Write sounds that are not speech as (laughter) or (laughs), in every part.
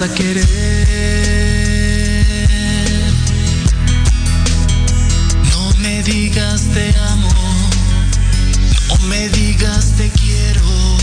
a querer. No me digas te amo, no me digas te quiero,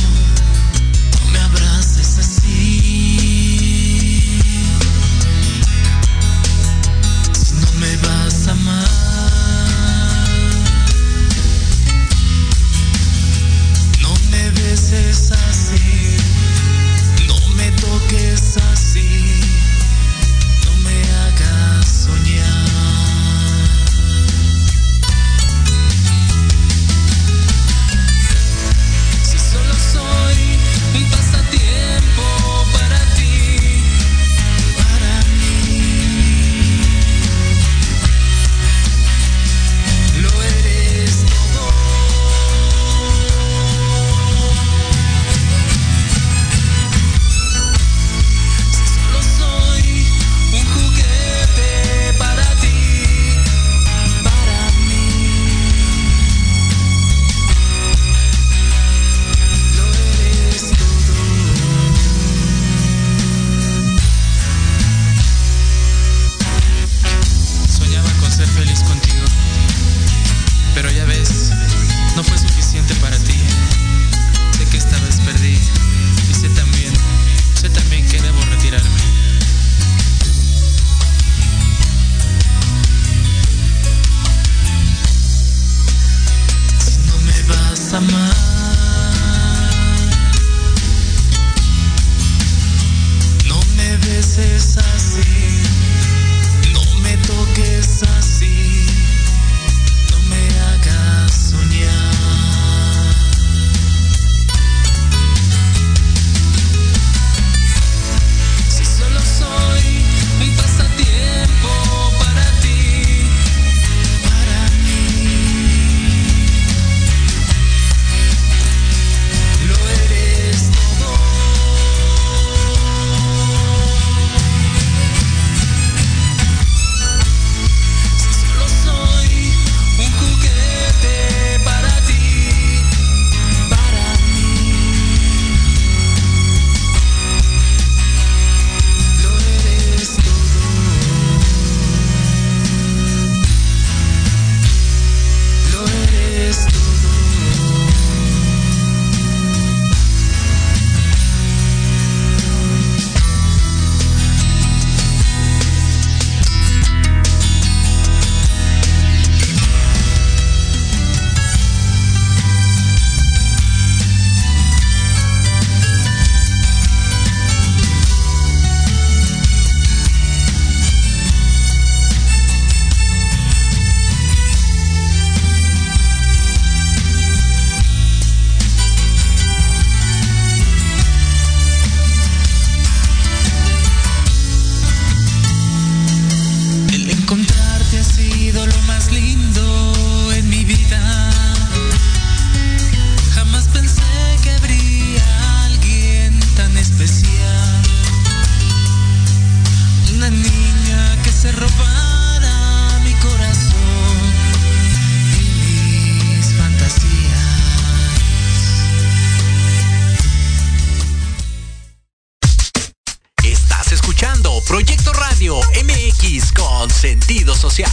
sentido social.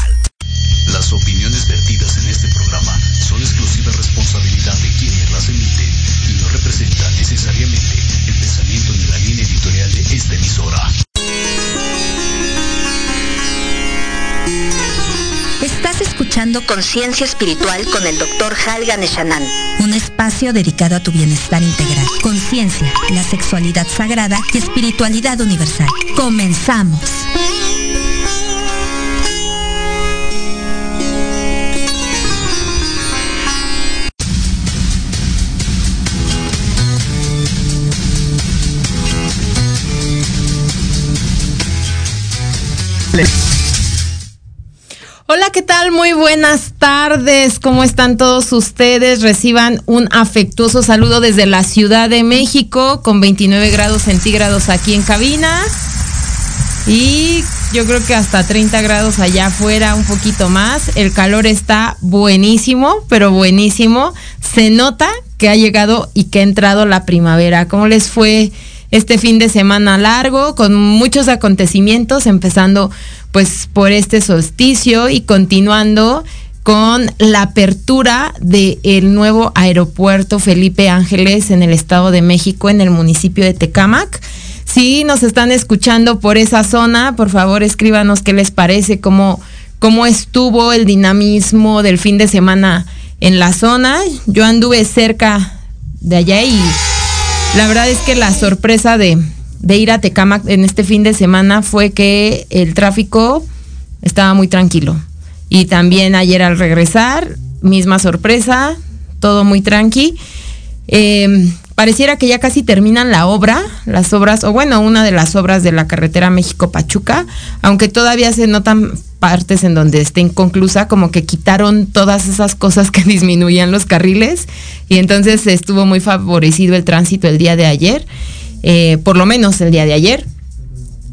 Las opiniones vertidas en este programa son exclusiva responsabilidad de quienes las emiten y no representan necesariamente el pensamiento ni la línea editorial de esta emisora. Estás escuchando Conciencia Espiritual con el Dr. Halgan Eshanan. Un espacio dedicado a tu bienestar integral. Conciencia, la sexualidad sagrada y espiritualidad universal. Comenzamos. Hola, ¿qué tal? Muy buenas tardes. ¿Cómo están todos ustedes? Reciban un afectuoso saludo desde la Ciudad de México con 29 grados centígrados aquí en cabina. Y yo creo que hasta 30 grados allá afuera, un poquito más. El calor está buenísimo, pero buenísimo. Se nota que ha llegado y que ha entrado la primavera. ¿Cómo les fue este fin de semana largo con muchos acontecimientos, empezando pues por este solsticio y continuando con la apertura del nuevo aeropuerto Felipe Ángeles en el Estado de México, en el municipio de Tecámac. Si nos están escuchando por esa zona, por favor escríbanos qué les parece, cómo, cómo estuvo el dinamismo del fin de semana en la zona. Yo anduve cerca de allá y la verdad es que la sorpresa de, ir a Tecama en este fin de semana fue que el tráfico estaba muy tranquilo. Y también ayer al regresar, misma sorpresa, todo muy tranqui. Em, pareciera que ya casi terminan la obra, las obras, o bueno, una de las obras de la carretera México-Pachuca, aunque todavía se notan partes en donde esté inconclusa, como que quitaron todas esas cosas que (laughs) disminuían los carriles y entonces estuvo muy favorecido el tránsito el día de ayer, eh, por lo menos el día de ayer.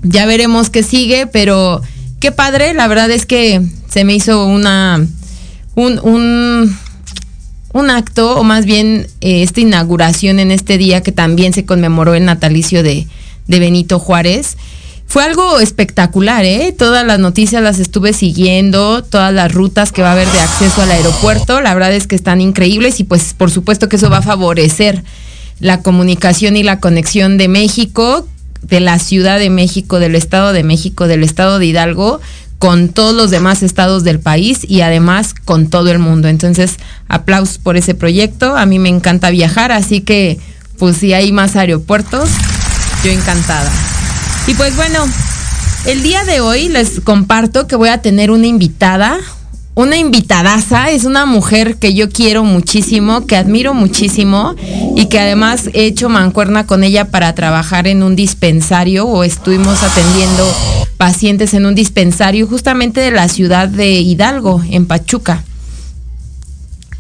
Ya veremos qué sigue, pero qué padre, la verdad es que se me hizo una un, un, un acto, o más bien eh, esta inauguración en este día que también se conmemoró el natalicio de, de Benito Juárez. Fue algo espectacular, ¿eh? Todas las noticias las estuve siguiendo, todas las rutas que va a haber de acceso al aeropuerto, la verdad es que están increíbles y pues por supuesto que eso va a favorecer la comunicación y la conexión de México, de la Ciudad de México, del Estado de México, del Estado de Hidalgo, con todos los demás estados del país y además con todo el mundo. Entonces, aplausos por ese proyecto. A mí me encanta viajar, así que pues si hay más aeropuertos, yo encantada. Y pues bueno, el día de hoy les comparto que voy a tener una invitada, una invitadaza, es una mujer que yo quiero muchísimo, que admiro muchísimo y que además he hecho mancuerna con ella para trabajar en un dispensario o estuvimos atendiendo pacientes en un dispensario justamente de la ciudad de Hidalgo, en Pachuca.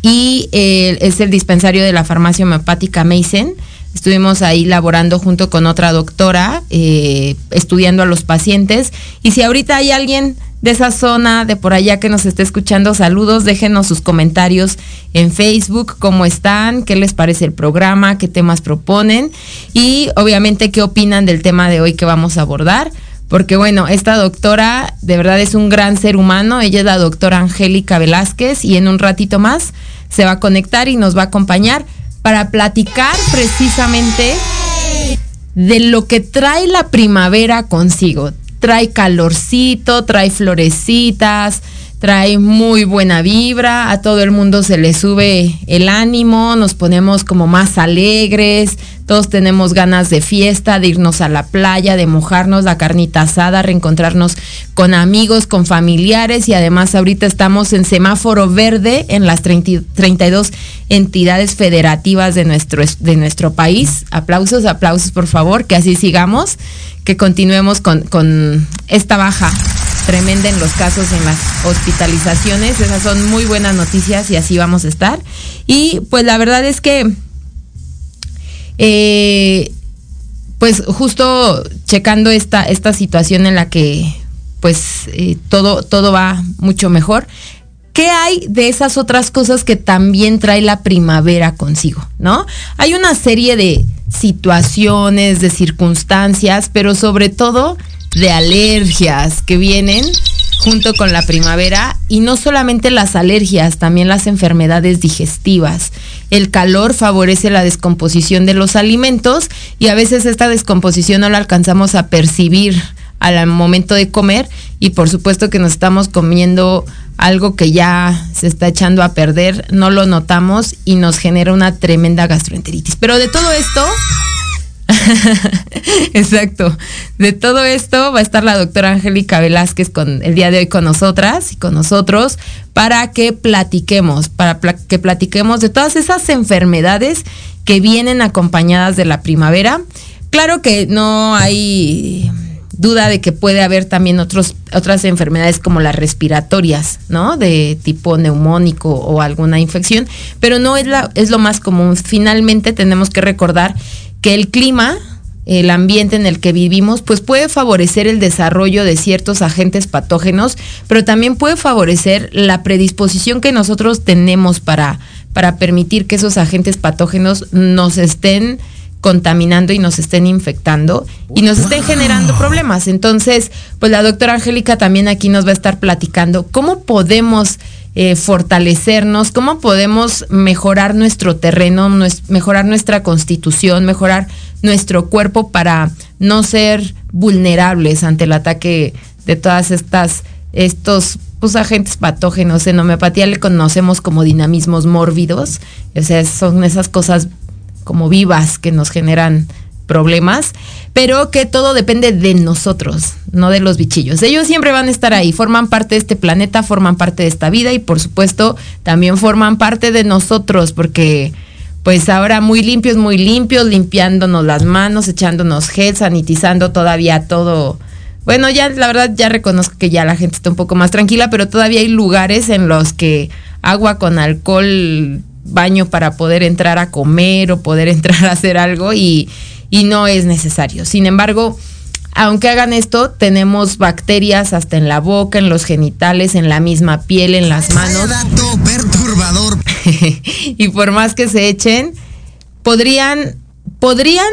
Y eh, es el dispensario de la farmacia homeopática Mason Estuvimos ahí laborando junto con otra doctora, eh, estudiando a los pacientes. Y si ahorita hay alguien de esa zona, de por allá que nos esté escuchando, saludos, déjenos sus comentarios en Facebook, cómo están, qué les parece el programa, qué temas proponen y obviamente qué opinan del tema de hoy que vamos a abordar. Porque bueno, esta doctora de verdad es un gran ser humano, ella es la doctora Angélica Velázquez y en un ratito más se va a conectar y nos va a acompañar para platicar precisamente de lo que trae la primavera consigo. Trae calorcito, trae florecitas, trae muy buena vibra, a todo el mundo se le sube el ánimo, nos ponemos como más alegres, todos tenemos ganas de fiesta, de irnos a la playa, de mojarnos la carnita asada, reencontrarnos con amigos, con familiares y además ahorita estamos en semáforo verde en las 32 entidades federativas de nuestro, de nuestro país. Aplausos, aplausos por favor, que así sigamos, que continuemos con, con esta baja tremenda en los casos en las hospitalizaciones. Esas son muy buenas noticias y así vamos a estar. Y pues la verdad es que, eh, pues justo checando esta, esta situación en la que pues eh, todo, todo va mucho mejor. ¿Qué hay de esas otras cosas que también trae la primavera consigo? ¿No? Hay una serie de situaciones, de circunstancias, pero sobre todo de alergias que vienen junto con la primavera y no solamente las alergias, también las enfermedades digestivas. El calor favorece la descomposición de los alimentos y a veces esta descomposición no la alcanzamos a percibir al momento de comer y por supuesto que nos estamos comiendo algo que ya se está echando a perder, no lo notamos y nos genera una tremenda gastroenteritis. Pero de todo esto (laughs) Exacto. De todo esto va a estar la doctora Angélica Velázquez con el día de hoy con nosotras y con nosotros para que platiquemos, para que platiquemos de todas esas enfermedades que vienen acompañadas de la primavera. Claro que no hay duda de que puede haber también otros, otras enfermedades como las respiratorias, ¿no? De tipo neumónico o alguna infección, pero no es, lo más común. Finalmente tenemos que recordar que el clima, el ambiente en el que vivimos, pues puede favorecer el desarrollo de ciertos agentes patógenos, pero también puede favorecer la predisposición que nosotros tenemos para, para permitir que esos agentes patógenos nos estén contaminando y nos estén infectando y nos estén generando problemas. Entonces, pues la doctora Angélica también aquí nos va a estar platicando cómo podemos eh, fortalecernos, cómo podemos mejorar nuestro terreno, mejorar nuestra constitución, mejorar nuestro cuerpo para no ser vulnerables ante el ataque de todas estas, estos pues, agentes patógenos. En homeopatía le conocemos como dinamismos mórbidos, o sea, son esas cosas como vivas que nos generan problemas, pero que todo depende de nosotros, no de los bichillos. Ellos siempre van a estar ahí, forman parte de este planeta, forman parte de esta vida y por supuesto también forman parte de nosotros porque pues ahora muy limpios, muy limpios, limpiándonos las manos, echándonos gel, sanitizando todavía todo. Bueno, ya la verdad ya reconozco que ya la gente está un poco más tranquila, pero todavía hay lugares en los que agua con alcohol baño para poder entrar a comer o poder (laughs) entrar a hacer algo y, no es necesario. Sin embargo, aunque hagan esto, tenemos bacterias hasta en la boca, en los genitales, en la misma piel, en las manos. Dato perturbador. (laughs) y por más que se echen, podrían, podrían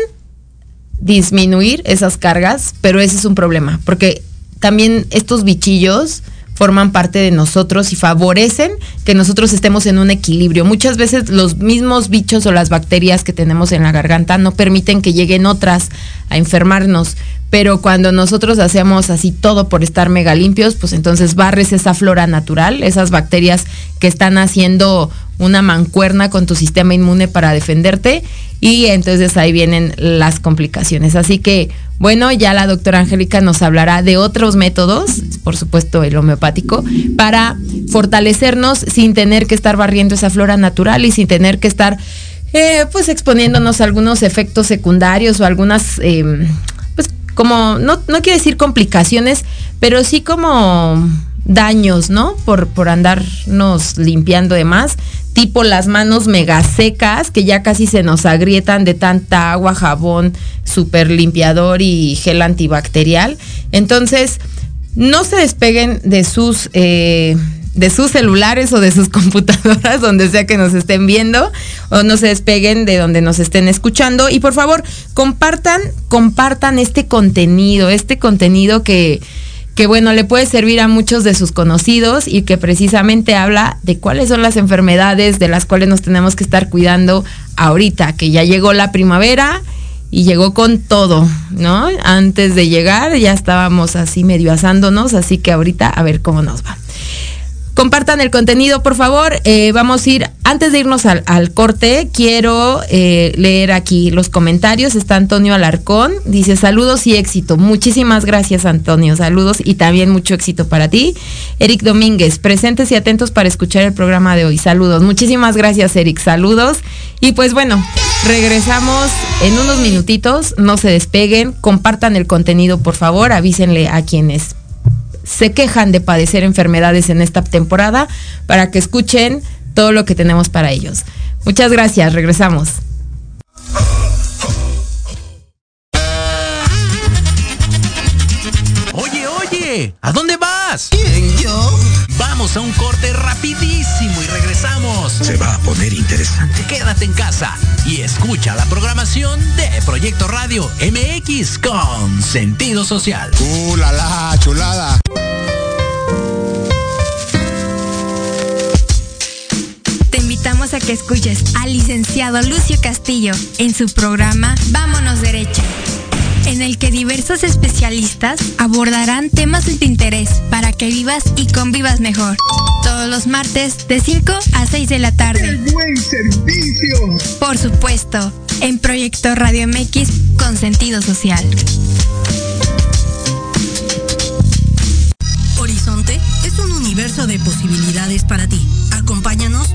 disminuir esas cargas, pero ese es un problema, porque también estos bichillos forman parte de nosotros y favorecen que nosotros estemos en un equilibrio. Muchas veces los mismos bichos o las bacterias que tenemos en la garganta no permiten que lleguen otras a enfermarnos, pero cuando nosotros hacemos así todo por estar mega limpios, pues entonces barres esa flora natural, esas bacterias que están haciendo una mancuerna con tu sistema inmune para defenderte y entonces ahí vienen las complicaciones. Así que, bueno, ya la doctora Angélica nos hablará de otros métodos, por supuesto el homeopático, para fortalecernos sin tener que estar barriendo esa flora natural y sin tener que estar, eh, pues, exponiéndonos a algunos efectos secundarios o algunas, em, pues, como, no, no quiero decir complicaciones, pero sí como daños, ¿no? Por, por andarnos limpiando de más tipo las manos mega secas que ya casi se nos agrietan de tanta agua, jabón, super limpiador y gel antibacterial. Entonces, no se despeguen de sus... Eh, de sus celulares o de sus (laughs) computadoras, donde sea que nos estén viendo, o no se despeguen de donde nos estén escuchando. Y por favor, compartan, compartan este contenido, este contenido que, que bueno, le puede servir a muchos de sus conocidos y que precisamente habla de cuáles son las enfermedades de las cuales nos tenemos que estar cuidando ahorita, que ya llegó la primavera y llegó con todo, ¿no? Antes de llegar ya estábamos así medio asándonos, así que ahorita a ver cómo nos va. Compartan el contenido, por favor. Eh, vamos a ir, antes de irnos al, corte, quiero eh, leer aquí los comentarios. Está Antonio Alarcón, dice saludos y éxito. Muchísimas gracias, Antonio. Saludos y también mucho éxito para ti. Eric Domínguez, presentes y atentos para escuchar el programa de hoy. Saludos. Muchísimas gracias, Eric. Saludos. Y pues bueno, regresamos en unos minutitos. No se despeguen. Compartan el contenido, por favor. Avísenle a quienes se quejan de padecer enfermedades en esta temporada para que escuchen todo lo que tenemos para ellos. Muchas gracias, regresamos. Oye, oye, ¿a dónde vas? ¿Quién, yo? Vamos a un corte rapidísimo y regresamos. Se va a poner interesante. Quédate en casa y escucha la programación de Proyecto Radio MX con sentido social. ¡Uh, la, la chulada! Te invitamos a que escuches al licenciado Lucio Castillo en su programa Vámonos Derecho en el que diversos especialistas abordarán temas de tu interés para que vivas y convivas mejor. Todos los martes de 5 a 6 de la tarde. ¡El buen servicio! Por supuesto, en Proyecto Radio MX con sentido social. Horizonte es un universo de posibilidades para ti. Acompáñanos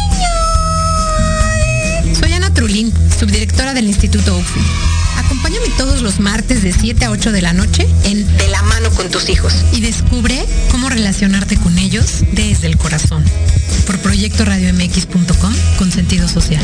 Trulín, subdirectora del Instituto UFI Acompáñame todos los martes de 7 a 8 de la noche en De la mano con tus hijos y descubre cómo relacionarte con ellos desde el corazón. Por proyectoradiomx.com con sentido social.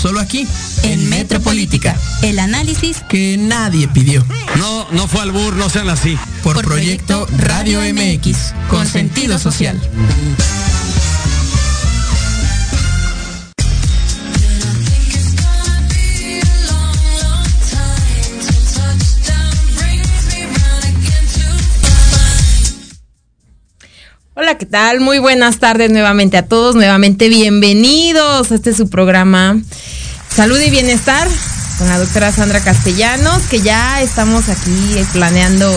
Solo aquí, en, Metropolítica, el análisis que nadie pidió. No, no fue al bur, no sean así. Por, proyecto, Radio MX, con sentido social. ¿Qué tal? Muy buenas tardes nuevamente a todos, nuevamente bienvenidos este su programa Salud y Bienestar con la doctora Sandra Castellanos, que ya estamos aquí planeando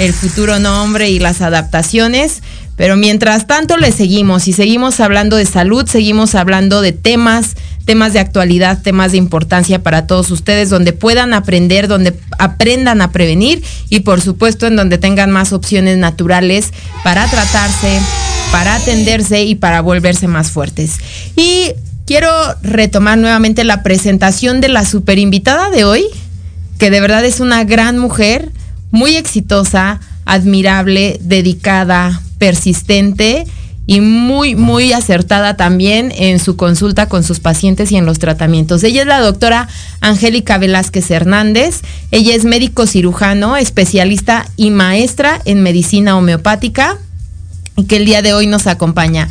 el futuro nombre y las adaptaciones. Pero mientras tanto le seguimos y seguimos hablando de salud, seguimos hablando de temas temas de actualidad, temas de importancia para todos ustedes, donde puedan aprender, donde aprendan a prevenir y por supuesto en donde tengan más opciones naturales para tratarse, para atenderse y para volverse más fuertes. Y quiero retomar nuevamente la presentación de la super invitada de hoy, que de verdad es una gran mujer, muy exitosa, admirable, dedicada, persistente y muy, muy acertada también en su consulta con sus pacientes y en los tratamientos. Ella es la doctora Angélica Velázquez Hernández. Ella es médico cirujano, especialista y maestra en medicina homeopática y que el día de hoy nos acompaña.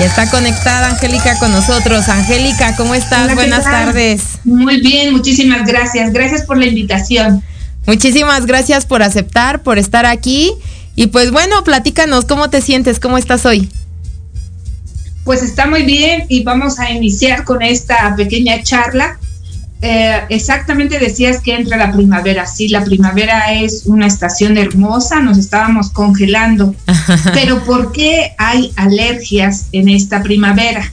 Ya está conectada Angélica con nosotros. Angélica, ¿cómo estás? Buenas tardes. Muy bien, muchísimas gracias. Gracias por la invitación. Muchísimas gracias por aceptar, por estar aquí. Y pues bueno, platícanos, ¿cómo te sientes? ¿Cómo estás hoy? Pues está muy bien y vamos a iniciar con esta pequeña charla. Eh, exactamente decías que entra la primavera. Sí, la primavera es una estación hermosa, nos estábamos congelando. (laughs) Pero ¿por qué hay alergias en esta primavera?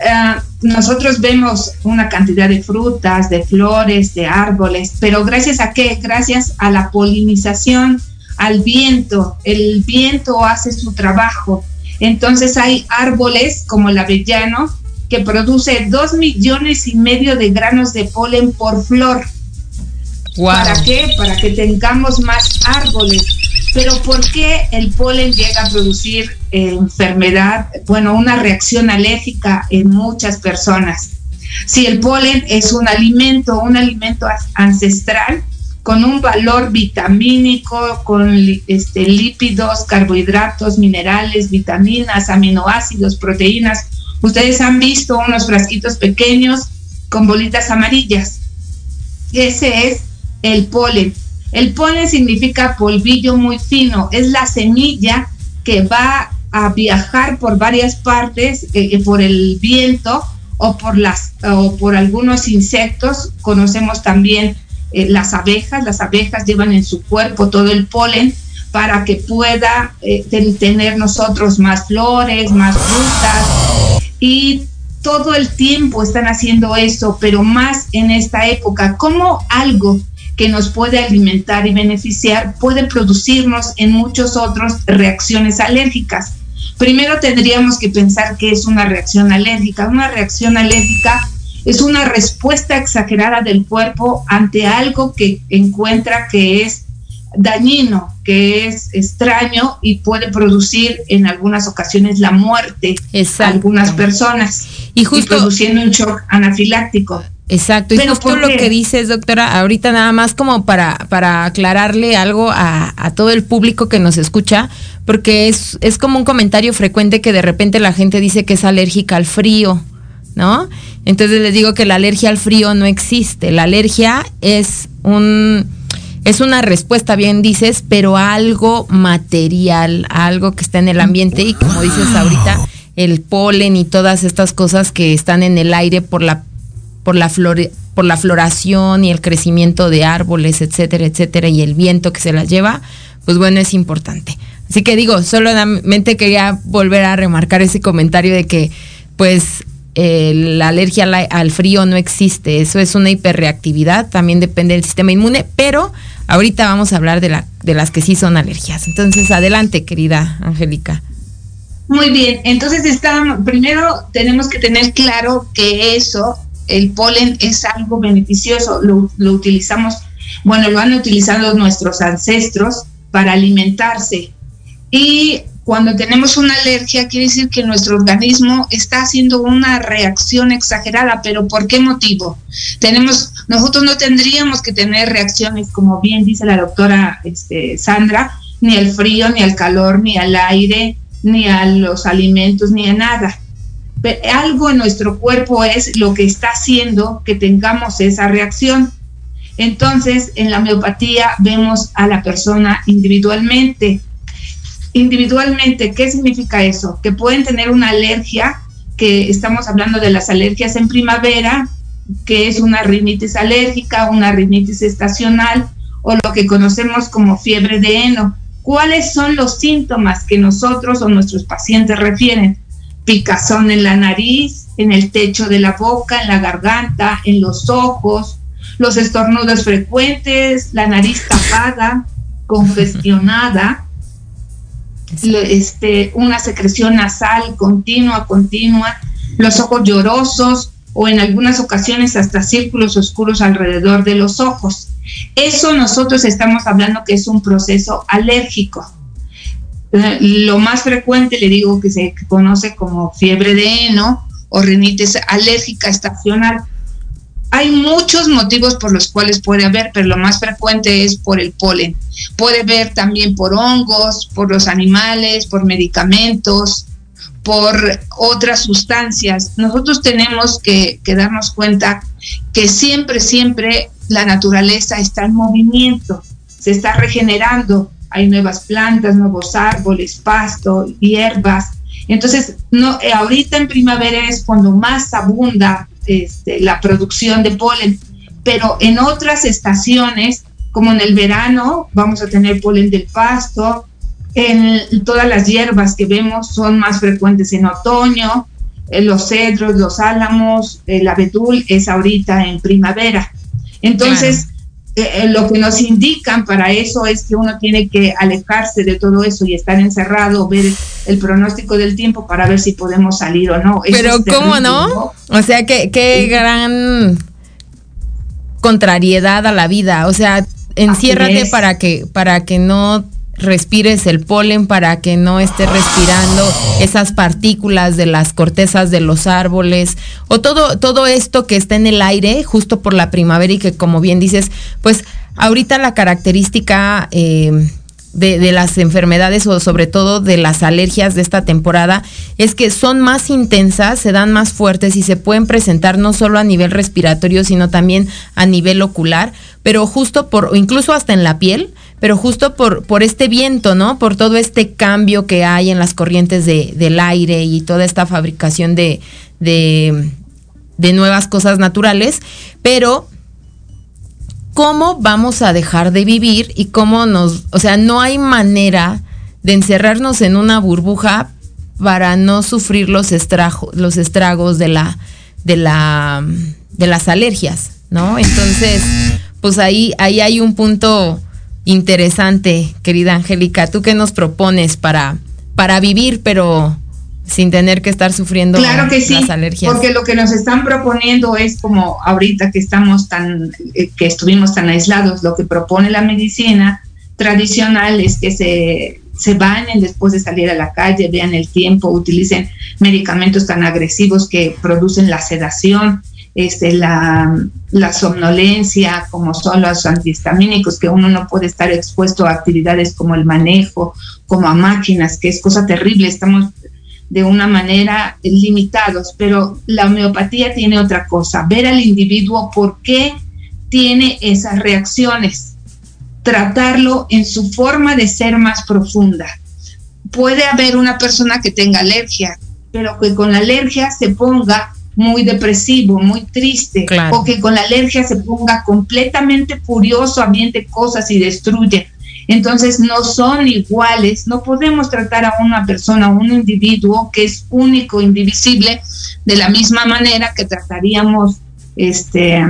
Eh, nosotros vemos una cantidad de frutas, de flores, de árboles, pero gracias a qué? Gracias a la polinización al viento. El viento hace su trabajo. Entonces hay árboles como el avellano que produce dos millones y medio de granos de polen por flor. ¿Para qué? Para que tengamos más árboles. Pero ¿por qué el polen llega a producir eh, enfermedad? Bueno, una reacción alérgica en muchas personas. Si el polen es un alimento, un alimento ancestral, con un valor vitamínico, con este, lípidos, carbohidratos, minerales, vitaminas, aminoácidos, proteínas. Ustedes han visto unos frasquitos pequeños con bolitas amarillas. Ese es el polen. El polen significa polvillo muy fino, es la semilla que va a viajar por varias partes, eh, eh, por el viento o por, las, o por algunos insectos. Conocemos también eh, las abejas, las abejas llevan en su cuerpo todo el polen para que pueda eh, tener nosotros más flores, más frutas y todo el tiempo están haciendo eso, pero más en esta época, como algo que nos puede alimentar y beneficiar puede producirnos en muchos otros reacciones alérgicas. Primero tendríamos que pensar que es una reacción alérgica. Una reacción alérgica es una respuesta exagerada del cuerpo ante algo que encuentra que es dañino, que es extraño y puede producir en algunas ocasiones la muerte a algunas personas y justo produciendo un shock anafiláctico. Exacto, y justo lo que dices, doctora, ahorita nada más como para, para aclararle algo a, a, todo el público que nos escucha, porque es, es como un comentario frecuente que de repente la gente dice que es alérgica al frío ¿no? Entonces les digo que la alergia al frío no existe. La alergia es un es una respuesta, bien dices, pero algo material, algo que está en el ambiente y como dices ahorita, el polen y todas estas cosas que están en el aire por la por la por la floración y el crecimiento de árboles, etcétera, etcétera, y el viento que se las lleva, pues bueno, es importante. Así que digo, solamente quería volver a remarcar ese comentario de que, pues, la alergia al, frío no existe. Eso es una hiperreactividad, también depende del sistema inmune, pero ahorita vamos a hablar de, la, de las que sí son alergias. Entonces, adelante, querida Angélica. Muy bien, entonces está, primero tenemos que tener claro que eso, el polen es algo beneficioso, lo, lo utilizamos, bueno, lo han utilizado nuestros ancestros para alimentarse. Y cuando tenemos una alergia, quiere decir que nuestro organismo está haciendo una reacción exagerada, pero ¿por qué motivo? Tenemos, nosotros no tendríamos que tener reacciones, como bien dice la doctora este, Sandra, ni al frío, ni al calor, ni al aire, ni a los alimentos, ni a nada. Pero algo en nuestro cuerpo es lo que está haciendo que tengamos esa reacción. Entonces, en la homeopatía vemos a la persona individualmente individualmente, ¿qué significa eso? Que pueden tener una alergia, que estamos hablando de las alergias en primavera, que es una rinitis alérgica, una rinitis estacional o lo que conocemos como fiebre de heno. ¿Cuáles son los síntomas que nosotros o nuestros pacientes refieren? Picazón en la nariz, en el techo de la boca, en la garganta, en los ojos, los estornudos frecuentes, la nariz tapada, (laughs) congestionada, este, una secreción nasal continua, continua, los ojos llorosos o en algunas ocasiones hasta círculos oscuros alrededor de los ojos. Eso nosotros estamos hablando que es un proceso alérgico. Eh, lo más frecuente, le digo, que se conoce como fiebre de heno o rinitis alérgica estacional hay muchos motivos por los cuales puede haber, pero lo más frecuente es por el polen. Puede haber también por hongos, por los animales, por medicamentos, por otras sustancias. Nosotros tenemos que, darnos cuenta que siempre, siempre la naturaleza está en movimiento, se está regenerando. Hay nuevas plantas, nuevos árboles, pasto, hierbas. Entonces, no, ahorita en primavera es cuando más abunda este, la producción de polen, pero en otras estaciones, como en el verano, vamos a tener polen del pasto, en todas las hierbas que vemos son más frecuentes en otoño, eh, los cedros, los álamos, el abedul es ahorita en primavera. Entonces, eh, eh, lo que nos indican para eso es que uno tiene que alejarse de todo eso y estar encerrado, ver el pronóstico del tiempo para ver si podemos salir o no. Pero ¿cómo no? O sea, qué, qué gran contrariedad a la vida. O sea, enciérrate para que, para que no respires el polen para que no estés respirando esas partículas de las cortezas de los árboles o todo, todo esto que está en el aire justo por la primavera y que como bien dices, pues ahorita la característica eh, de, las enfermedades o sobre todo de las alergias de esta temporada es que son más intensas, se dan más fuertes y se pueden presentar no solo a nivel respiratorio, sino también a nivel ocular, pero justo por, o incluso hasta en la piel, pero justo por, por este viento, ¿no? Por todo este cambio que hay en las corrientes de, del aire y toda esta fabricación de, de, nuevas cosas naturales, pero ¿cómo vamos a dejar de vivir y cómo nos, o sea, no hay manera de encerrarnos en una burbuja para no sufrir los, estragos, los estragos de la, de la, de las alergias, ¿no? Entonces, pues ahí, ahí hay un punto interesante, querida Angélica. ¿Tú qué nos propones para, para vivir, pero sin tener que estar sufriendo claro que sí, Porque lo que nos están proponiendo es como ahorita que estamos tan, eh, que estuvimos tan aislados, lo que propone la medicina tradicional es que se, se bañen después de salir a la calle, vean el tiempo, utilicen medicamentos tan agresivos que producen la sedación este, la, somnolencia, como son los antihistamínicos, que uno no puede estar expuesto a actividades como el manejo, como a máquinas, que es cosa terrible. Estamos de una manera limitados, pero la homeopatía tiene otra cosa, ver al individuo por qué tiene esas reacciones, tratarlo en su forma de ser más profunda. Puede haber una persona que tenga alergia, pero que con la alergia se ponga muy depresivo, muy triste, o que con la alergia se ponga completamente furioso, ambiente cosas y destruye. Entonces no son iguales, no podemos tratar a una persona, a un individuo que es único, indivisible, de la misma manera que trataríamos, este,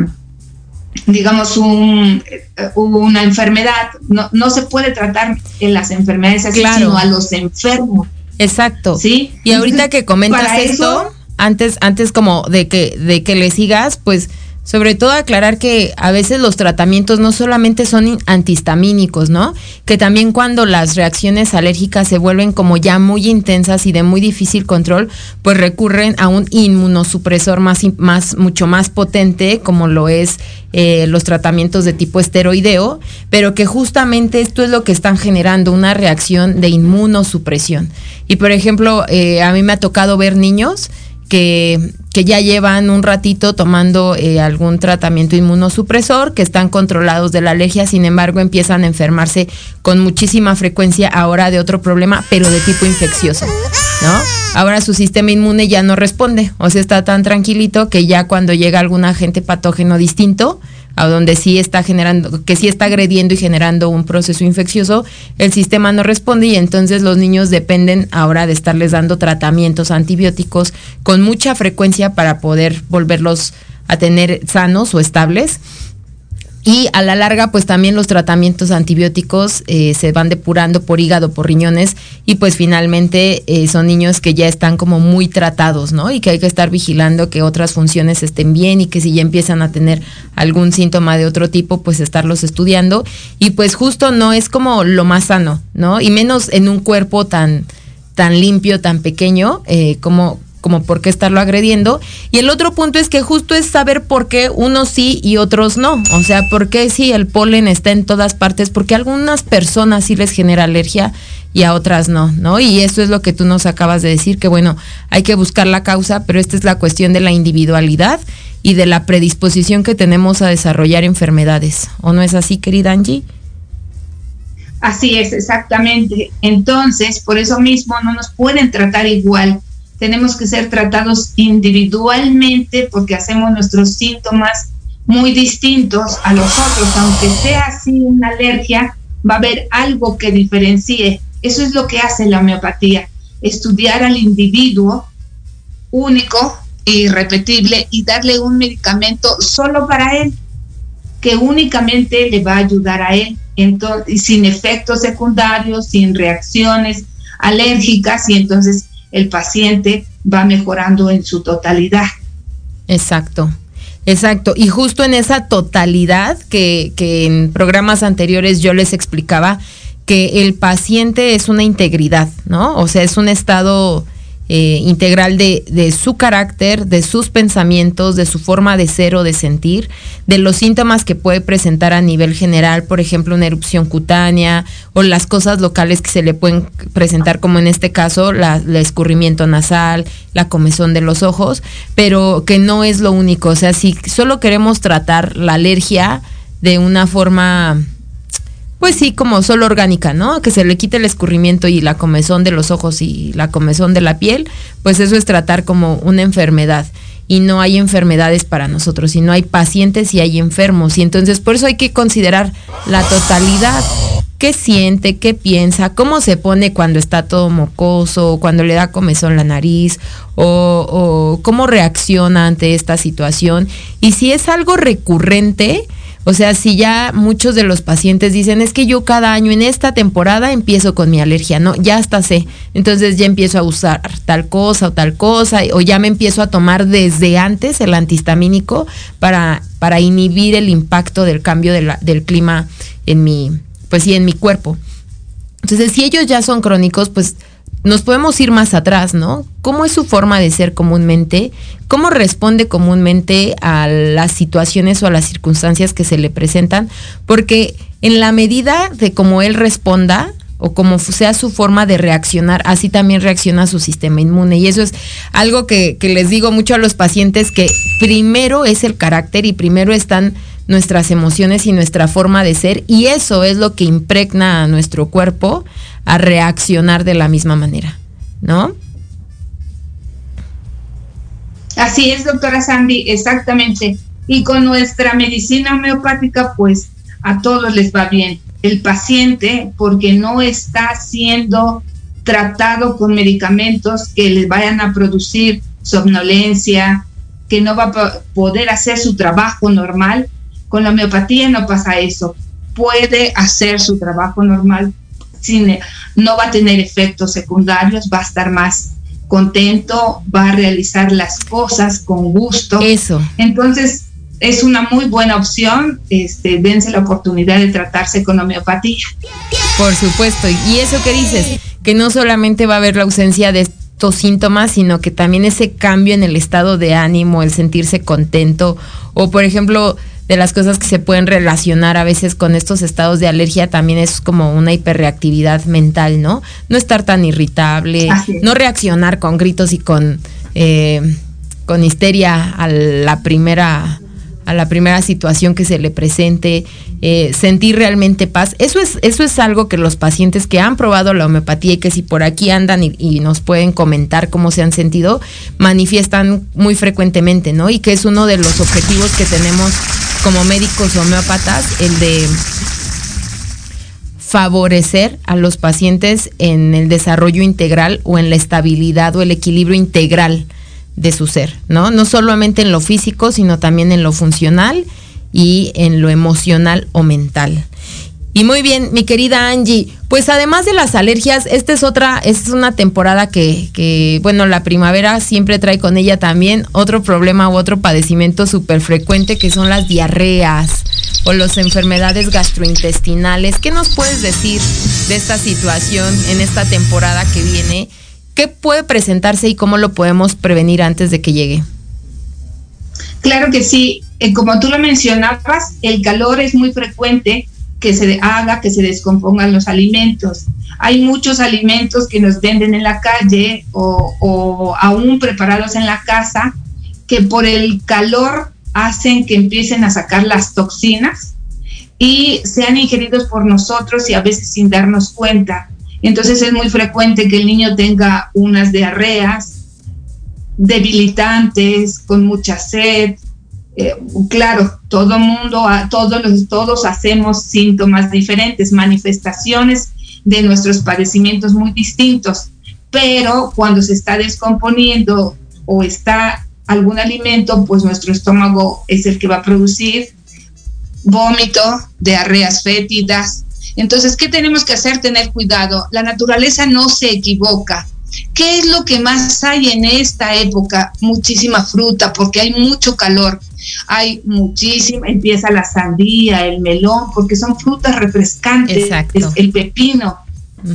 digamos, un, eh, una enfermedad. No, no se puede tratar en las enfermedades así, sino a los enfermos. Exacto. Sí. Y ahorita que comentas esto, antes, antes como de que, de que le sigas, pues sobre todo aclarar que a veces los tratamientos no solamente son antihistamínicos, ¿no? Que también cuando las reacciones alérgicas se vuelven como ya muy intensas y de muy difícil control, pues recurren a un inmunosupresor más, más mucho más potente, como lo es eh, los tratamientos de tipo esteroideo, pero que justamente esto es lo que están generando una reacción de inmunosupresión. Y por ejemplo, eh, a mí me ha tocado ver niños que, que ya llevan un ratito tomando eh, algún tratamiento inmunosupresor, que están controlados de la alergia, sin embargo empiezan a enfermarse con muchísima frecuencia ahora de otro problema, pero de tipo infeccioso, ¿no? Ahora su sistema inmune ya no responde, o sea, está tan tranquilito que ya cuando llega algún agente patógeno distinto, a donde sí está generando, que sí está agrediendo y generando un proceso infeccioso, el sistema no responde y entonces los niños dependen ahora de estarles dando tratamientos antibióticos con mucha frecuencia para poder volverlos a tener sanos o estables y a la larga, pues también los tratamientos antibióticos eh, se van depurando por hígado, por riñones, y pues finalmente eh, son niños que ya están como muy tratados, ¿no? Y que hay que estar vigilando que otras funciones estén bien y que si ya empiezan a tener algún síntoma de otro tipo, pues estarlos estudiando. Y pues justo no es como lo más sano, ¿no? Y menos en un cuerpo tan tan limpio, tan pequeño, eh, como, como por qué estarlo agrediendo. Y el otro punto es que justo es saber por qué unos sí y otros no. O sea, por qué si el polen está en todas partes, porque a algunas personas sí les genera alergia y a otras no, ¿no? Y eso es lo que tú nos acabas de decir, que bueno, hay que buscar la causa, pero esta es la cuestión de la individualidad y de la predisposición que tenemos a desarrollar enfermedades. ¿O no es así, querida Angie? Así es, exactamente. Entonces, por eso mismo no nos pueden tratar igual tenemos que ser tratados individualmente porque hacemos nuestros síntomas muy distintos a los otros, aunque sea así una alergia, va a haber algo que diferencie. Eso es lo que hace la homeopatía, estudiar al individuo único e irrepetible y darle un medicamento solo para él, que únicamente le va a ayudar a él, entonces, sin efectos secundarios, sin reacciones alérgicas y entonces el paciente va mejorando en su totalidad. Exacto. Exacto, y justo en esa totalidad que, que, en programas anteriores yo les explicaba que el paciente es una integridad, ¿no? O sea, es un estado eh, integral de, su carácter, de sus pensamientos, de su forma de ser o de sentir, de los síntomas que puede presentar a nivel general, por ejemplo, una erupción cutánea o las cosas locales que se le pueden presentar, como en este caso, el escurrimiento nasal, la comezón de los ojos, pero que no es lo único. O sea, si solo queremos tratar la alergia de una forma pues sí, como solo orgánica, ¿no? Que se le quite el escurrimiento y la comezón de los ojos y la comezón de la piel, pues eso es tratar como una enfermedad. Y no hay enfermedades para nosotros, y no hay pacientes y hay enfermos. Y entonces por eso hay que considerar la totalidad. ¿Qué siente? ¿Qué piensa? ¿Cómo se pone cuando está todo mocoso? ¿Cuando le da comezón la nariz? O, o cómo reacciona ante esta situación? Y si es algo recurrente, o sea, si ya muchos de los pacientes dicen, es que yo cada año en esta temporada empiezo con mi alergia, ¿no? Ya hasta sé. Entonces ya empiezo a usar tal cosa o tal cosa, o ya me empiezo a tomar desde antes el antihistamínico para, para inhibir el impacto del cambio del clima en mi, pues sí, en mi cuerpo. Entonces, si ellos ya son crónicos, pues nos podemos ir más atrás, ¿no? ¿Cómo es su forma de ser comúnmente? ¿Cómo responde comúnmente a las situaciones o a las circunstancias que se le presentan? Porque en la medida de cómo él responda, o como sea su forma de reaccionar, así también reacciona su sistema inmune. Y eso es algo que, que, les digo mucho a los pacientes, que primero es el carácter y primero están nuestras emociones y nuestra forma de ser, y eso es lo que impregna a nuestro cuerpo a reaccionar de la misma manera, ¿no? Así es, doctora Sandy, exactamente. Y con nuestra medicina homeopática, pues a todos les va bien. El paciente, porque no está siendo tratado con medicamentos que les vayan a producir somnolencia, que no va a poder hacer su trabajo normal. Con la homeopatía no pasa eso. Puede hacer su trabajo normal, sin, no va a tener efectos secundarios, va a estar más contento, va a realizar las cosas con gusto. Eso. Entonces, es una muy buena opción. Este, dense la oportunidad de tratarse con homeopatía. Por supuesto. Y eso que dices, que no solamente va a haber la ausencia de estos síntomas, sino que también ese cambio en el estado de ánimo, el sentirse contento, o por ejemplo, de las cosas que se pueden relacionar a veces con estos estados de alergia también es como una hiperreactividad mental, ¿no? No estar tan irritable, no reaccionar con gritos y con, eh, con histeria a la primera a la primera situación que se le presente, eh, sentir realmente paz. Eso es, eso es algo que los pacientes que han probado la homeopatía y que si por aquí andan y, y, nos pueden comentar cómo se han sentido, manifiestan muy frecuentemente, ¿no? Y que es uno de los objetivos que tenemos como médicos homeópatas, el de favorecer a los pacientes en el desarrollo integral o en la estabilidad o el equilibrio integral de su ser, ¿no? No solamente en lo físico, sino también en lo funcional y en lo emocional o mental. Y muy bien, mi querida Angie, pues además de las alergias, esta es otra, es una temporada que, que, bueno, la primavera siempre trae con ella también otro problema u otro padecimiento súper frecuente que son las diarreas o las enfermedades gastrointestinales. ¿Qué nos puedes decir de esta situación en esta temporada que viene? ¿Qué puede presentarse y cómo lo podemos prevenir antes de que llegue? Claro que sí, eh, como tú lo mencionabas, el calor es muy frecuente que se haga que se descompongan los alimentos. Hay muchos alimentos que nos venden en la calle o, o, aún preparados en la casa que por el calor hacen que empiecen a sacar las toxinas y sean ingeridos por nosotros y a veces sin darnos cuenta. Entonces es muy frecuente que el niño tenga unas diarreas debilitantes, con mucha sed. Eh, claro, todo mundo, todos, los, todos hacemos síntomas diferentes, manifestaciones de nuestros padecimientos muy distintos, pero cuando se está descomponiendo o está algún alimento, pues nuestro estómago es el que va a producir vómito, diarreas fétidas, entonces, ¿qué tenemos que hacer? Tener cuidado. La naturaleza no se equivoca. ¿Qué es lo que más hay en esta época? Muchísima fruta, porque hay mucho calor. Hay muchísima, empieza la sandía, el melón, porque son frutas refrescantes, Exacto. el pepino.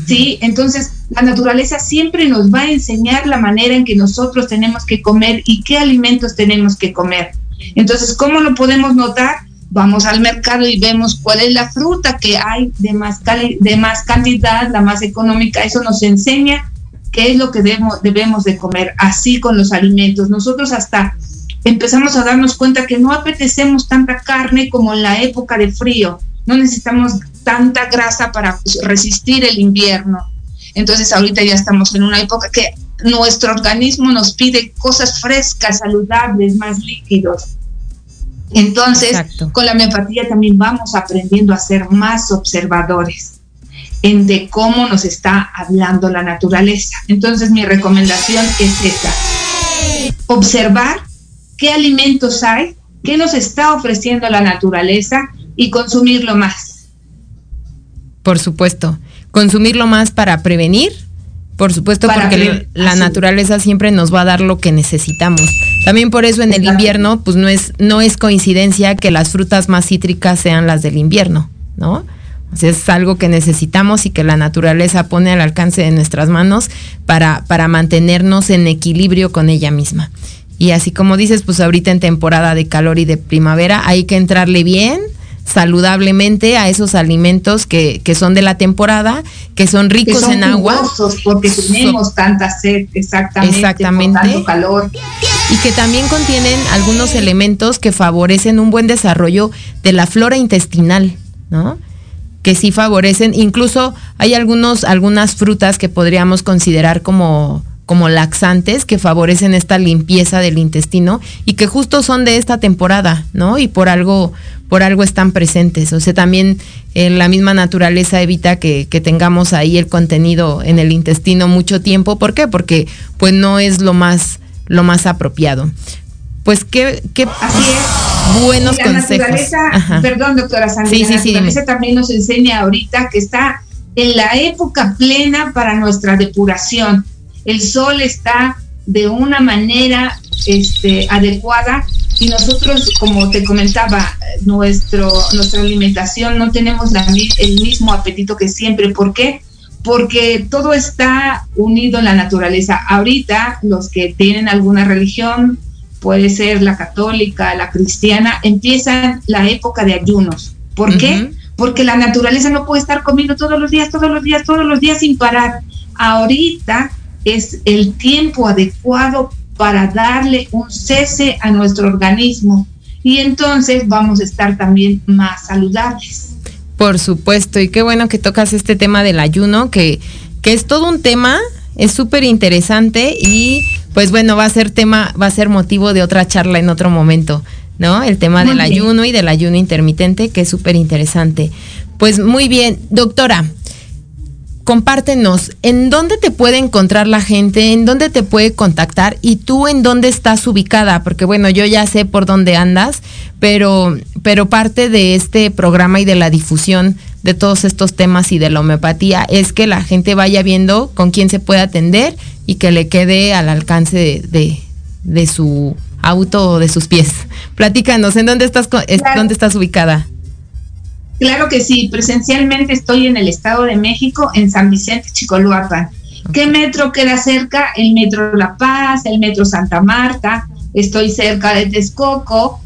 ¿sí? Entonces, la naturaleza siempre nos va a enseñar la manera en que nosotros tenemos que comer y qué alimentos tenemos que comer. Entonces, ¿cómo lo podemos notar? vamos al mercado y vemos cuál es la fruta que hay de más, de más cantidad, la más económica. Eso nos enseña qué es lo que debemos, debemos de comer, así con los alimentos. Nosotros hasta empezamos a darnos cuenta que no apetecemos tanta carne como en la época de frío. No necesitamos tanta grasa para resistir el invierno. Entonces ahorita ya estamos en una época que nuestro organismo nos pide cosas frescas, saludables, más líquidos. Entonces, Exacto. con la homeopatía también vamos aprendiendo a ser más observadores en de cómo nos está hablando la naturaleza. Entonces, mi recomendación es esta. Observar qué alimentos hay, qué nos está ofreciendo la naturaleza y consumirlo más. Por supuesto, consumirlo más para prevenir por supuesto, Para porque que, la naturaleza siempre nos va a dar lo que necesitamos. También por eso en el invierno, pues no es, no es coincidencia que las frutas más cítricas sean las del invierno, ¿no? O sea, es algo que necesitamos y que la naturaleza pone al alcance de nuestras manos para, para mantenernos en equilibrio con ella misma. Y así como dices, pues ahorita en temporada de calor y de primavera hay que entrarle bien saludablemente a esos alimentos que, son de la temporada, que son ricos en agua. Porque tenemos tanta sed, exactamente, exactamente. tanto calor. Y que también contienen algunos elementos que favorecen un buen desarrollo de la flora intestinal, ¿no? Que sí favorecen, incluso hay algunos, algunas frutas que podríamos considerar como como laxantes que favorecen esta limpieza del intestino y que justo son de esta temporada, ¿no? Y por algo, por algo están presentes. O sea, también eh, la misma naturaleza evita que, tengamos ahí el contenido en el intestino mucho tiempo. ¿Por qué? Porque pues no es lo más, lo más apropiado. Pues qué, qué buenos la Naturaleza, perdón, doctora Sandra, sí, sí, la naturaleza también nos enseña ahorita que está en la época plena para nuestra depuración el sol está de una manera este, adecuada y nosotros, como te comentaba, nuestro, nuestra alimentación no tenemos el mismo apetito que siempre. ¿Por qué? Porque todo está unido en la naturaleza. Ahorita los que tienen alguna religión, puede ser la católica, la cristiana, empiezan la época de ayunos. ¿Por qué? Porque la naturaleza no puede estar comiendo todos los días, todos los días, todos los días sin parar. Ahorita es el tiempo adecuado para darle un cese a nuestro organismo y entonces vamos a estar también más saludables. Por supuesto, y qué bueno que tocas este tema del ayuno, que, que es todo un tema, es súper interesante y pues bueno, va a ser tema, va a ser motivo de otra charla en otro momento, ¿no? El tema del ayuno y del ayuno intermitente, que es súper interesante. Pues muy bien, doctora, compártenos, ¿en dónde te puede encontrar la gente? ¿En dónde te puede contactar? ¿Y tú en dónde estás ubicada? Porque bueno, yo ya sé por dónde andas, pero, pero parte de este programa y de la difusión de todos estos temas y de la homeopatía es que la gente vaya viendo con quién se puede atender y que le quede al alcance de, su auto o de sus pies. Platícanos, ¿en dónde estás, dónde estás ubicada? Claro que sí, presencialmente estoy en el Estado de México, en San Vicente, Chicoluapan. ¿Qué metro queda cerca? El Metro La Paz, el Metro Santa Marta, estoy cerca de Texcoco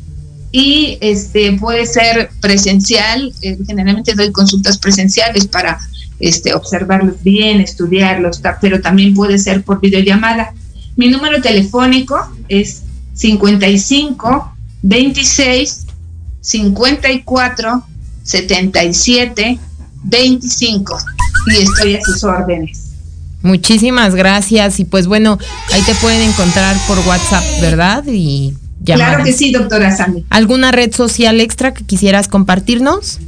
y este puede ser presencial, eh, generalmente doy consultas presenciales para este, observarlos bien, estudiarlos, pero también puede ser por videollamada. Mi número telefónico es 55 26 54 77 25 y estoy a sus órdenes. Muchísimas gracias y pues bueno, ahí te pueden encontrar por WhatsApp, ¿verdad? Y Claro que sí, doctora Sandy. ¿Alguna red social extra que quisieras compartirnos?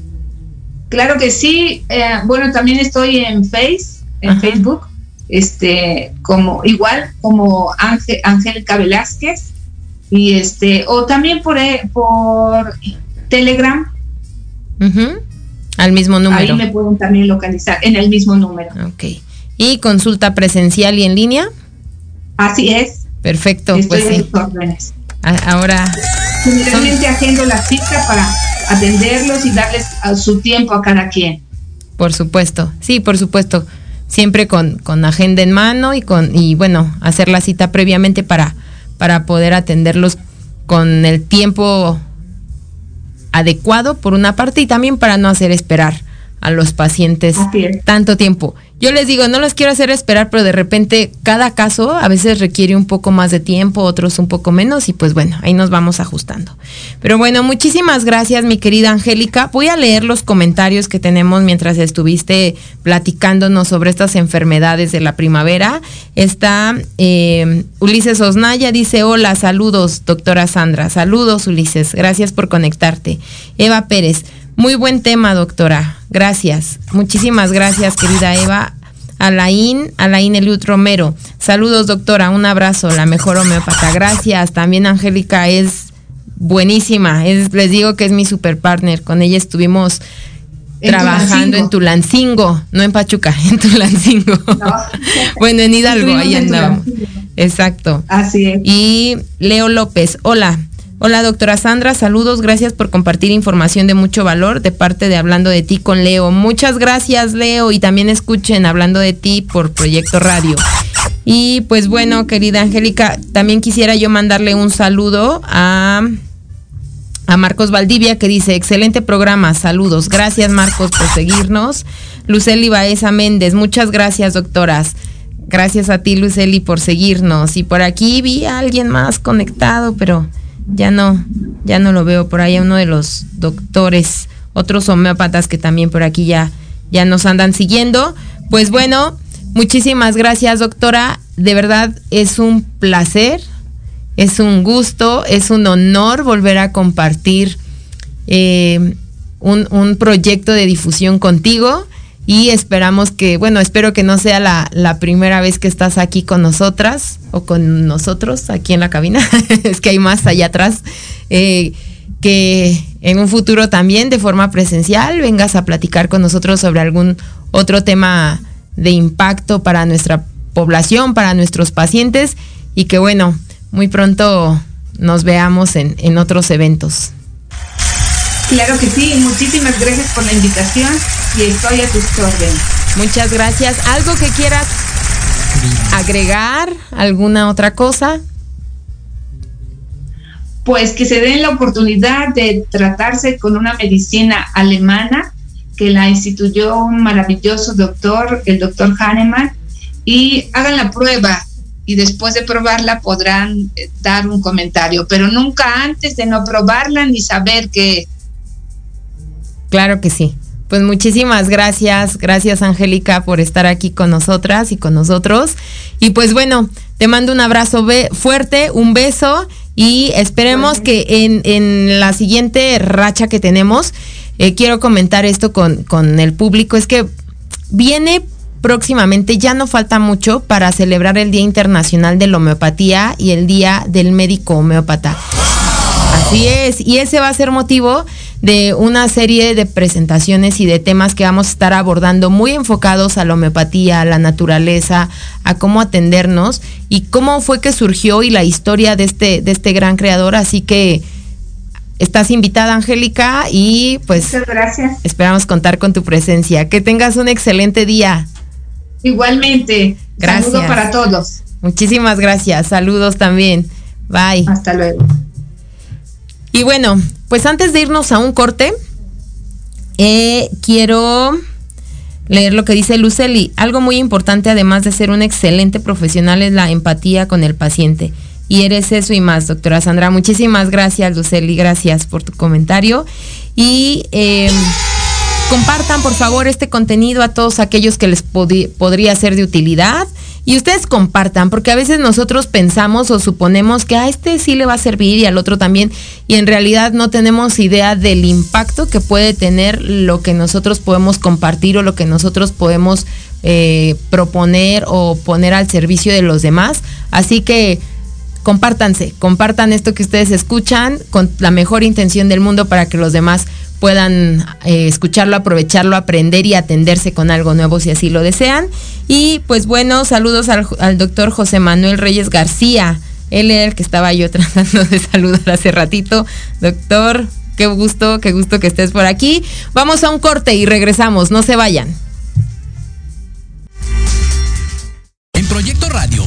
Claro que sí. Eh, bueno, también estoy en Face, en Facebook, este, como igual como Ángel, Angélica Velázquez y este, o también por eh, por Telegram al mismo número. Ahí me pueden también localizar en el mismo número. Ok. ¿Y consulta presencial y en línea? Así es. Perfecto, pues sí. Ahora. Generalmente agendo la cita para atenderlos y darles su tiempo a cada quien. Por supuesto, sí, por supuesto. Siempre con, con agenda en mano y con y bueno, hacer la cita previamente para, para poder atenderlos con el tiempo adecuado por una parte y también para no hacer esperar a los pacientes tanto tiempo. Yo les digo, no los quiero hacer esperar, pero de repente cada caso a veces requiere un poco más de tiempo, otros un poco menos y pues bueno, ahí nos vamos ajustando. Pero bueno, muchísimas gracias mi querida Angélica. Voy a leer los comentarios que tenemos mientras estuviste platicándonos sobre estas enfermedades de la primavera. Está eh, Ulises Osnaya, dice, hola, saludos, doctora Sandra. Saludos, Ulises, gracias por conectarte. Eva Pérez. Muy buen tema, doctora. Gracias. Muchísimas gracias, querida Eva. Alain, Alain Eliud Romero. Saludos, doctora. Un abrazo. La mejor homeópata. Gracias. También Angélica es buenísima. les digo que es mi super partner. Con ella estuvimos trabajando en Tulancingo, no en Pachuca, (laughs) en Tulancingo. (laughs) bueno, en Hidalgo, ahí andábamos. Exacto. Así es. Y Leo López, hola. Hola doctora Sandra, saludos, gracias por compartir información de mucho valor de parte de Hablando de ti con Leo. Muchas gracias Leo y también escuchen Hablando de ti por Proyecto Radio. Y pues bueno, querida Angélica, también quisiera yo mandarle un saludo a a Marcos Valdivia que dice, excelente programa, saludos. Gracias Marcos por seguirnos. Luceli Baeza Méndez, muchas gracias doctoras. Gracias a ti Luceli por seguirnos. Y por aquí vi a alguien más conectado, pero ya no, ya no lo veo. Por ahí uno de los doctores, otros homeópatas que también por aquí ya, ya nos andan siguiendo. Pues bueno, muchísimas gracias doctora. De verdad es un placer es un gusto, es un honor volver a compartir eh, un, proyecto de difusión contigo y esperamos que, bueno, espero que no sea la, primera vez que estás aquí con nosotras o con nosotros aquí en la cabina, (laughs) es que hay más allá atrás, eh, que en un futuro también de forma presencial vengas a platicar con nosotros sobre algún otro tema de impacto para nuestra población, para nuestros pacientes. Y que bueno, muy pronto nos veamos en, otros eventos. Claro que sí, muchísimas gracias por la invitación y estoy a tus órdenes. Muchas gracias. ¿Algo que quieras agregar? ¿Alguna otra cosa? Pues que se den la oportunidad de tratarse con una medicina alemana que la instituyó un maravilloso doctor, el doctor Hahnemann, y hagan la prueba y después de probarla podrán eh, dar un comentario, pero nunca antes de no probarla ni saber qué. Claro que sí. Pues muchísimas gracias, gracias Angélica por estar aquí con nosotras y con nosotros. Y pues bueno, te mando un abrazo fuerte, un beso y esperemos que en, la siguiente racha que tenemos, eh, quiero comentar esto con, con el público, es que viene próximamente, ya no falta mucho para celebrar el Día Internacional de la Homeopatía y el Día del Médico Homeópata. Así es, y ese va a ser motivo de una serie de presentaciones y de temas que vamos a estar abordando muy enfocados a la homeopatía, a la naturaleza, a cómo atendernos y cómo fue que surgió y la historia de este, de este gran creador. Así que estás invitada, Angélica, y pues gracias. esperamos contar con tu presencia. Que tengas un excelente día. Igualmente. Gracias. Saludos para todos. Muchísimas gracias. Saludos también. Bye. Hasta luego. Y bueno, pues antes de irnos a un corte, eh, quiero leer lo que dice Luceli. Algo muy importante, además de ser un excelente profesional, es la empatía con el paciente. Y eres eso y más, doctora Sandra. Muchísimas gracias, Luceli. Gracias por tu comentario. Y eh, Compartan por favor este contenido a todos aquellos que les podría ser de utilidad. Y ustedes compartan, porque a veces nosotros pensamos o suponemos que a este sí le va a servir y al otro también, y en realidad no tenemos idea del impacto que puede tener lo que nosotros podemos compartir o lo que nosotros podemos eh, proponer o poner al servicio de los demás. Así que compártanse, compartan esto que ustedes escuchan con la mejor intención del mundo para que los demás puedan eh, escucharlo, aprovecharlo, aprender y atenderse con algo nuevo si así lo desean. Y pues bueno, saludos al, doctor José Manuel Reyes García. Él era el que estaba yo (laughs) tratando de saludar hace ratito. Doctor, qué gusto, qué gusto que estés por aquí. Vamos a un corte y regresamos, no se vayan. En Proyecto Radio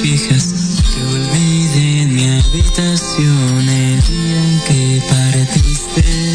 Viejas que olvidé en mi habitación el día en que partiste.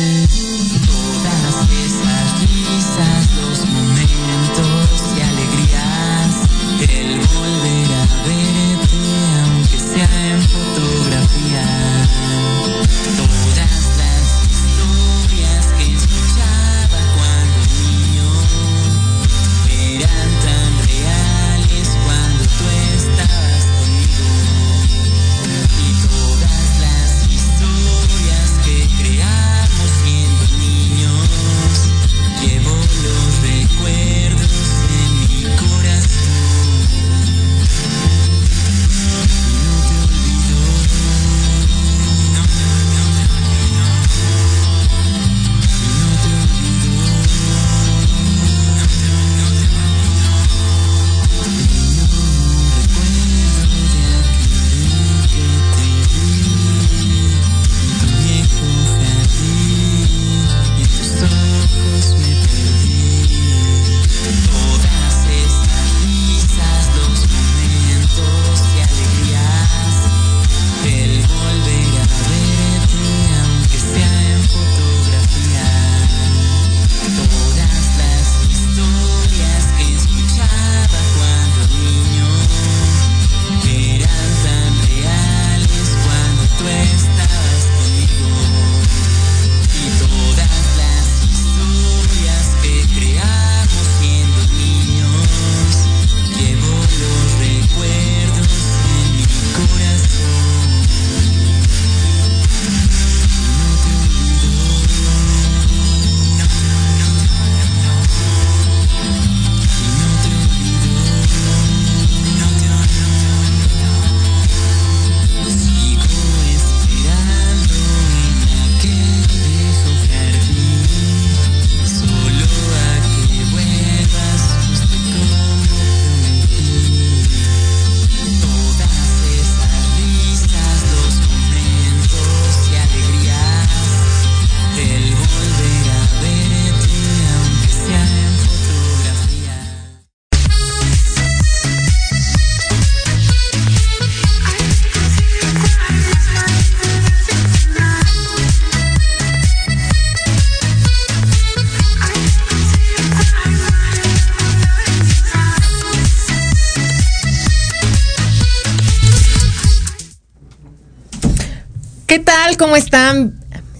¿Cómo están?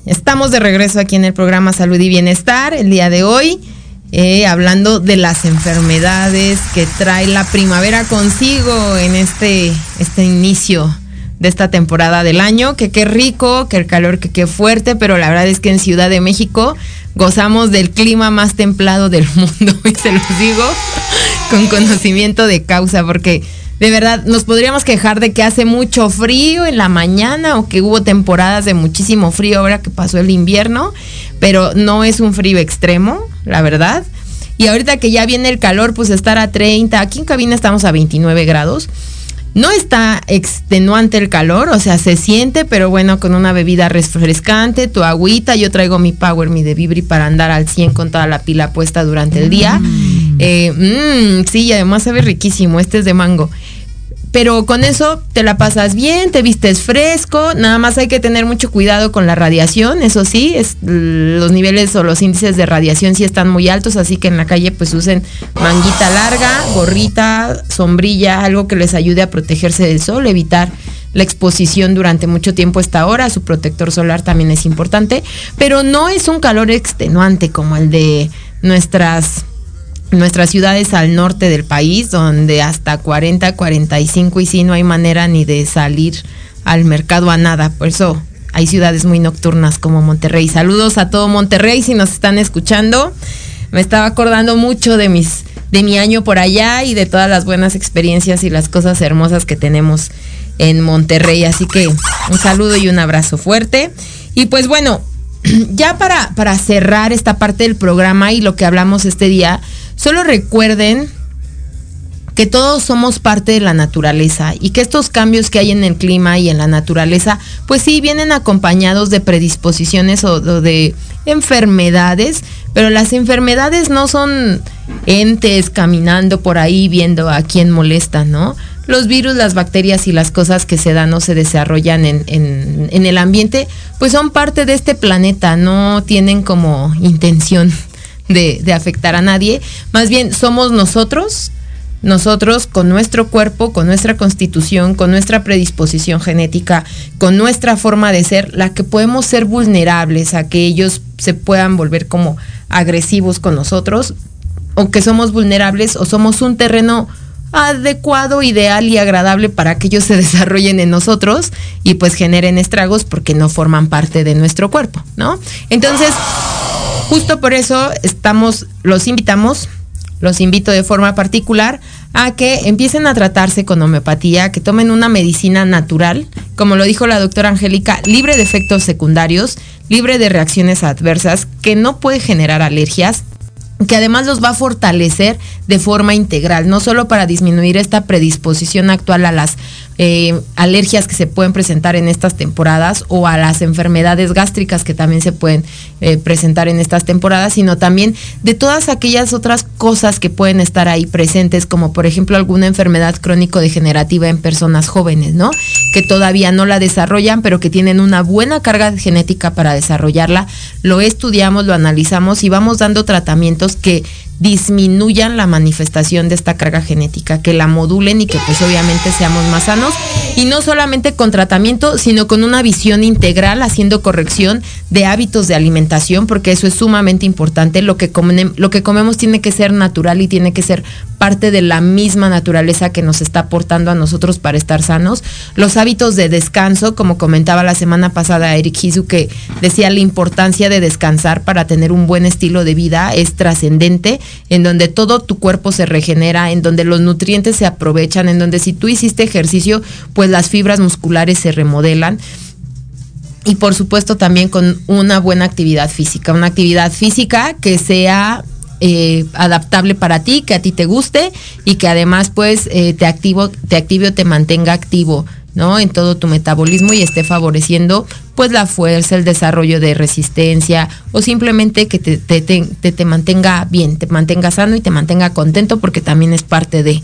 Estamos de regreso aquí en el programa Salud y Bienestar el día de hoy, eh, hablando de las enfermedades que trae la primavera consigo en este, este inicio de esta temporada del año, que qué rico, que el calor que qué fuerte, pero la verdad es que en Ciudad de México gozamos del clima más templado del (laughs) mundo y se los digo con conocimiento de causa, porque de verdad nos podríamos quejar de que hace mucho frío en la mañana o que hubo temporadas de muchísimo frío ahora que pasó el invierno, pero no es un frío extremo, la verdad. Y ahorita que ya viene el calor, pues estar a 30, aquí en cabina estamos a 29 grados no está extenuante el calor, o sea, se siente, pero bueno, con una bebida refrescante, tu agüita, yo traigo mi Power, mi de Vibri para andar al 100 con toda la pila puesta durante el día. Mm. Eh, mm, sí, y además sabe riquísimo, este es de mango pero con eso te la pasas bien, te vistes fresco, nada más hay que tener mucho cuidado con la radiación, eso sí, es, los niveles o los índices de radiación sí están muy altos, así que en la calle pues usen manguita larga, gorrita, sombrilla, algo que les ayude a protegerse del sol, evitar la exposición durante mucho tiempo esta hora, su protector solar también es importante, pero no es un calor extenuante como el de nuestras nuestras ciudades al norte del país, donde hasta 40, 45 y si no hay manera ni de salir al mercado a nada. Por eso hay ciudades muy nocturnas como Monterrey. Saludos a todo Monterrey si nos están escuchando. Me estaba acordando mucho de mis de mi año por allá y de todas las buenas experiencias y las cosas hermosas que tenemos en Monterrey. Así que un saludo y un abrazo fuerte. Y pues bueno, (clears throat) ya para, para cerrar esta parte del programa y lo que hablamos este día, Solo recuerden que todos somos parte de la naturaleza y que estos cambios que hay en el clima y en la naturaleza, pues sí, vienen acompañados de predisposiciones o, de enfermedades, pero las enfermedades no son entes caminando por ahí viendo a quién molesta, ¿no? Los virus, las bacterias y las cosas que se dan o se desarrollan en, el ambiente, pues son parte de este planeta, no tienen como intención de, afectar a nadie, más bien somos nosotros nosotros con nuestro cuerpo, con nuestra constitución, con nuestra predisposición genética, con nuestra forma de ser, la que podemos ser vulnerables a que ellos se puedan volver como agresivos con nosotros, o que somos vulnerables o somos un terreno adecuado, ideal y agradable para que ellos se (laughs) desarrollen en nosotros y pues generen estragos porque no forman parte de nuestro cuerpo, ¿no? Entonces, Justo por eso estamos, los invitamos, los invito de forma particular a que empiecen a tratarse con homeopatía, que tomen una medicina natural, como lo dijo la doctora Angélica, libre de efectos secundarios, libre de reacciones adversas, que no puede generar alergias que además los va a fortalecer de forma integral, no solo para disminuir esta predisposición actual a las eh, alergias que se pueden presentar en estas temporadas o a las enfermedades gástricas que también se pueden eh, presentar en estas temporadas, sino también de todas aquellas otras cosas que pueden estar ahí presentes, como por ejemplo alguna enfermedad crónico-degenerativa en personas jóvenes, ¿no? Que todavía no la desarrollan, pero que tienen una buena carga genética para desarrollarla. Lo estudiamos, lo analizamos y vamos dando tratamientos que disminuyan la manifestación de esta carga genética, que la modulen y que pues obviamente seamos más sanos. Y no solamente con tratamiento, sino con una visión integral, haciendo corrección de hábitos de alimentación, porque eso es sumamente importante. Lo que, lo que comemos tiene que ser natural y tiene que ser parte de la misma naturaleza que nos está aportando a nosotros para estar sanos. Los hábitos de descanso, como comentaba la semana pasada Eric Hizu, que decía la importancia de descansar para tener un buen estilo de vida, es trascendente en donde todo tu cuerpo se regenera, en donde los nutrientes se aprovechan, en donde si tú hiciste ejercicio, pues las fibras musculares se remodelan y por supuesto también con una buena actividad física, una actividad física que sea eh, adaptable para ti, que a ti te guste y que además pues eh, te activo, te active o te mantenga activo ¿no? En todo tu metabolismo y esté favoreciendo pues la fuerza, el desarrollo de resistencia o simplemente que te, te, te, mantenga bien, te mantenga sano y te mantenga contento porque también es parte de.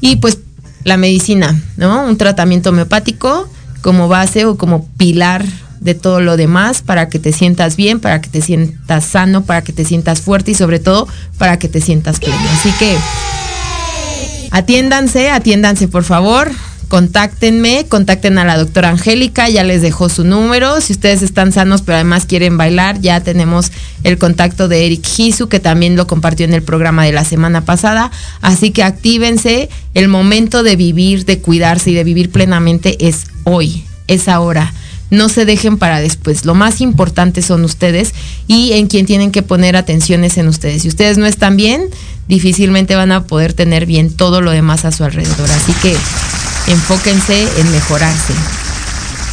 Y pues la medicina, ¿no? Un tratamiento homeopático como base o como pilar de todo lo demás para que te sientas bien, para que te sientas sano, para que te sientas fuerte y sobre todo para que te sientas pleno. Así que atiéndanse, atiéndanse por favor contáctenme, contacten a la doctora Angélica, ya les dejó su número. Si ustedes están sanos pero además quieren bailar, ya tenemos el contacto de Eric Hisu, que también lo compartió en el programa de la semana pasada. Así que actívense, el momento de vivir, de cuidarse y de vivir plenamente es hoy, es ahora no se dejen para después. Lo más importante son ustedes y en quien tienen que poner atenciones en ustedes. Si ustedes no están bien, difícilmente van a poder tener bien todo lo demás a su alrededor. Así que enfóquense en mejorarse.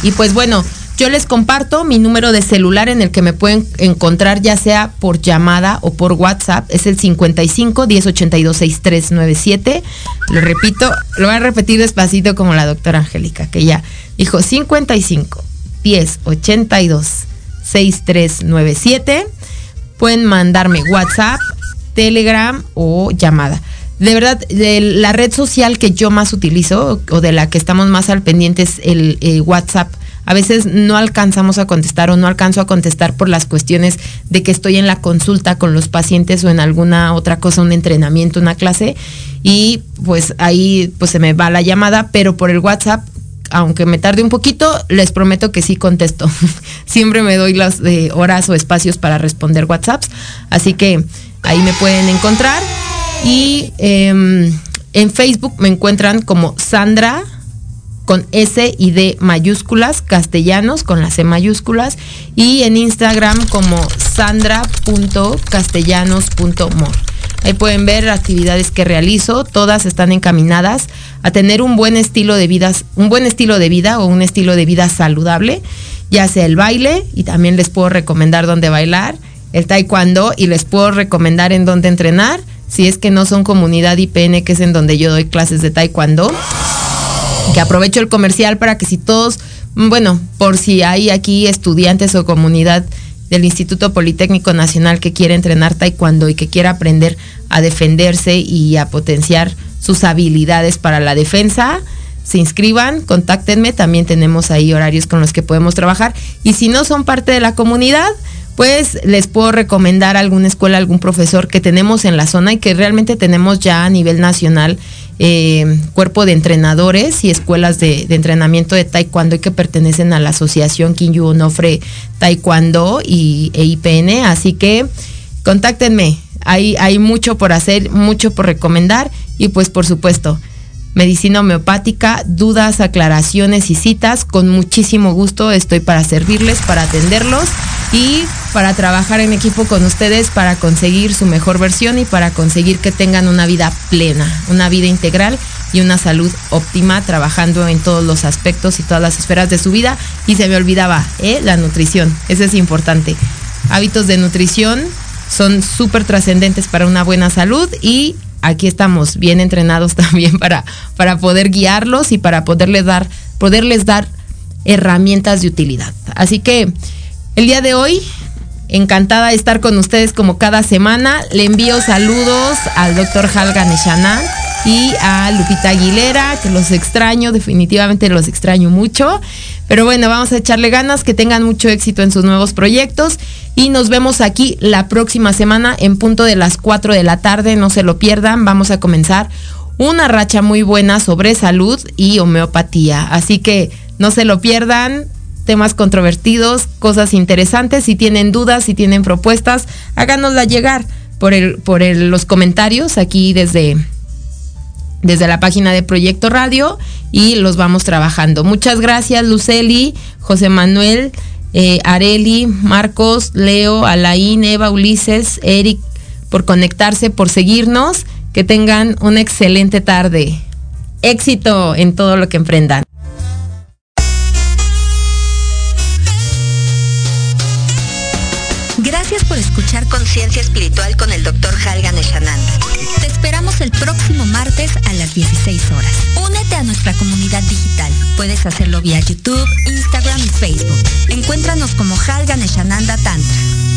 Y pues bueno, yo les comparto mi número de celular en el que me pueden encontrar ya sea por llamada o por WhatsApp. Es el 55 1082 6397. Lo repito, lo voy a repetir despacito como la doctora Angélica, que ya dijo 55 1082 6397. Pueden mandarme WhatsApp, Telegram o llamada. De verdad, de la red social que yo más utilizo o de la que estamos más al pendiente es el WhatsApp. A veces no alcanzamos a contestar o no alcanzo a contestar por las cuestiones de que estoy en la consulta con los pacientes o en alguna otra cosa, un entrenamiento, una clase y pues ahí pues se me va la llamada, pero por el WhatsApp aunque me tarde un poquito, les prometo que sí contesto. (laughs) Siempre me doy las eh, horas o espacios para responder WhatsApps, así que ahí me pueden encontrar. Y em, en Facebook me encuentran como Sandra con S y D mayúsculas, castellanos con las C mayúsculas, y en Instagram como sandra.castellanos.mor. Ahí pueden ver actividades que realizo, todas están encaminadas a tener un buen estilo de vida, un buen estilo de vida o un estilo de vida saludable, ya sea el baile y también les puedo recomendar dónde bailar, el taekwondo y les puedo recomendar en dónde entrenar, si es que no son comunidad IPN, que es en donde yo doy clases de taekwondo. Que aprovecho el comercial para que si todos, bueno, por si hay aquí estudiantes o comunidad del Instituto Politécnico Nacional que quiere entrenar taekwondo y que quiera aprender a defenderse y a potenciar sus habilidades para la defensa, se inscriban, contáctenme, también tenemos ahí horarios con los que podemos trabajar. Y si no son parte de la comunidad, pues les puedo recomendar alguna escuela, algún profesor que tenemos en la zona y que realmente tenemos ya a nivel nacional eh, cuerpo de entrenadores y escuelas de, entrenamiento de taekwondo y que pertenecen a la asociación Kinyu Onofre Taekwondo y e IPN. Así que contáctenme. Hay, hay mucho por hacer, mucho por recomendar y pues por supuesto medicina homeopática, dudas, aclaraciones y citas. Con muchísimo gusto estoy para servirles, para atenderlos y para trabajar en equipo con ustedes para conseguir su mejor versión y para conseguir que tengan una vida plena, una vida integral y una salud óptima trabajando en todos los aspectos y todas las esferas de su vida. Y se me olvidaba, ¿eh? la nutrición, eso es importante. Hábitos de nutrición son súper trascendentes para una buena salud y aquí estamos bien entrenados (laughs) también para, para poder guiarlos y para poderles dar, poderles dar herramientas de utilidad. Así que el día de hoy, encantada de estar con ustedes como cada semana. Le envío saludos al doctor Halgan Eshanan y a Lupita Aguilera, que los extraño, definitivamente los extraño mucho. Pero bueno, vamos a echarle ganas, que tengan mucho éxito en sus nuevos proyectos y nos vemos aquí la próxima semana en punto de las 4 de la tarde, no se lo pierdan, vamos a comenzar una racha muy buena sobre salud y homeopatía. Así que no se lo pierdan, temas controvertidos, cosas interesantes, si tienen dudas, si tienen propuestas, háganosla llegar por, el, por los comentarios aquí desde, desde la página de Proyecto Radio y los vamos trabajando. Muchas gracias Luceli, José Manuel, eh, Areli, Marcos, Leo, Alain, Eva, Ulises, Eric, por conectarse, por seguirnos. Que tengan una excelente tarde. Éxito en todo lo que emprendan. Conciencia Espiritual con el Dr. Halgan Eshananda. Te esperamos el próximo martes a las 16 horas. Únete a nuestra comunidad digital. Puedes hacerlo vía YouTube, Instagram y Facebook. Encuéntranos como Halgan Eshananda Tantra.